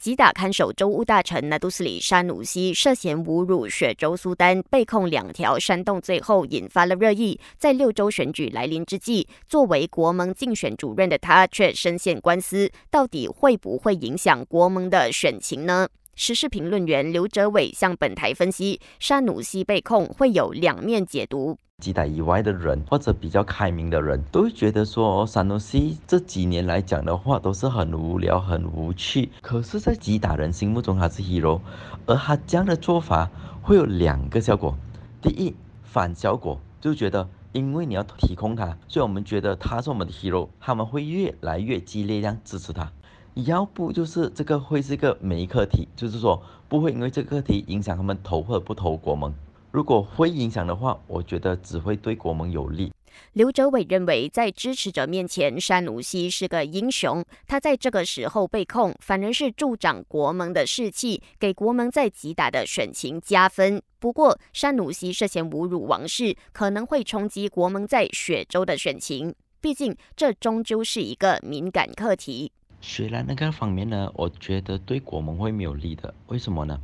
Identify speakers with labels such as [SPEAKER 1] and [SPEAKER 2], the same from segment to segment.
[SPEAKER 1] 击打看守州务大臣纳杜斯里沙努西涉嫌侮辱雪州苏丹，被控两条煽动罪后，引发了热议。在六州选举来临之际，作为国盟竞选主任的他却深陷官司，到底会不会影响国盟的选情呢？时事评论员刘哲伟向本台分析，沙努西被控会有两面解读。
[SPEAKER 2] 几打以外的人，或者比较开明的人，都会觉得说，沙努西这几年来讲的话，都是很无聊、很无趣。可是，在几打人心目中，他是 hero，而他这样的做法会有两个效果：第一，反效果，就觉得因为你要提控他，所以我们觉得他是我们的 hero，他们会越来越激烈这样支持他。要不就是这个会是一个没课题，就是说不会因为这个课题影响他们投或不投国盟。如果会影响的话，我觉得只会对国盟有利。
[SPEAKER 1] 刘哲伟认为，在支持者面前，山努西是个英雄。他在这个时候被控，反而是助长国盟的士气，给国盟在吉打的选情加分。不过，山努西涉嫌侮辱王室，可能会冲击国盟在雪州的选情。毕竟，这终究是一个敏感课题。
[SPEAKER 2] 雪兰那个方面呢，我觉得对国盟会没有利的。为什么呢？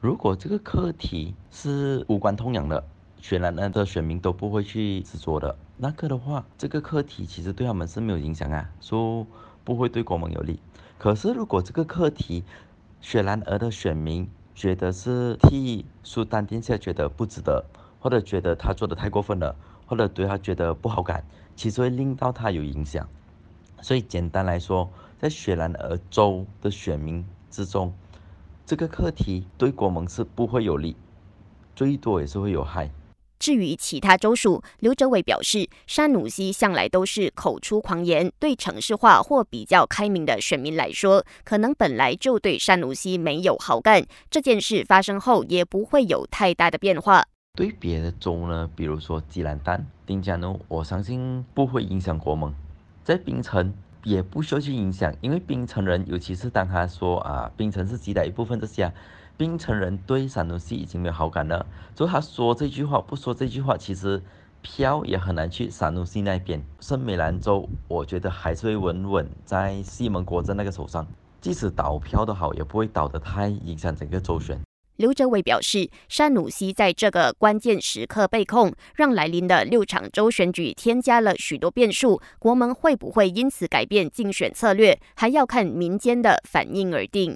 [SPEAKER 2] 如果这个课题是无关痛痒的，雪兰那的选民都不会去执着的。那个的话，这个课题其实对他们是没有影响啊，说不会对国盟有利。可是如果这个课题，雪兰儿的选民觉得是替苏丹殿下觉得不值得，或者觉得他做的太过分了，或者对他觉得不好感，其实会令到他有影响。所以简单来说，在雪兰莪州的选民之中。这个课题对国盟是不会有利，最多也是会有害。
[SPEAKER 1] 至于其他州属，刘哲伟表示，山努西向来都是口出狂言，对城市化或比较开明的选民来说，可能本来就对山努西没有好感。这件事发生后，也不会有太大的变化。
[SPEAKER 2] 对别的州呢，比如说吉兰丹、丁加奴，我相信不会影响国盟。在槟城。也不需要去影响，因为槟城人，尤其是当他说啊，槟城是吉打一部分这些，槟城人对山东西已经没有好感了。就他说这句话，不说这句话，其实票也很难去山东西那边。圣美兰州，我觉得还是会稳稳在西蒙国镇那个手上，即使倒票的好，也不会倒得太影响整个周旋。
[SPEAKER 1] 刘哲伟表示，山努西在这个关键时刻被控，让来临的六场州选举添加了许多变数。国盟会不会因此改变竞选策略，还要看民间的反应而定。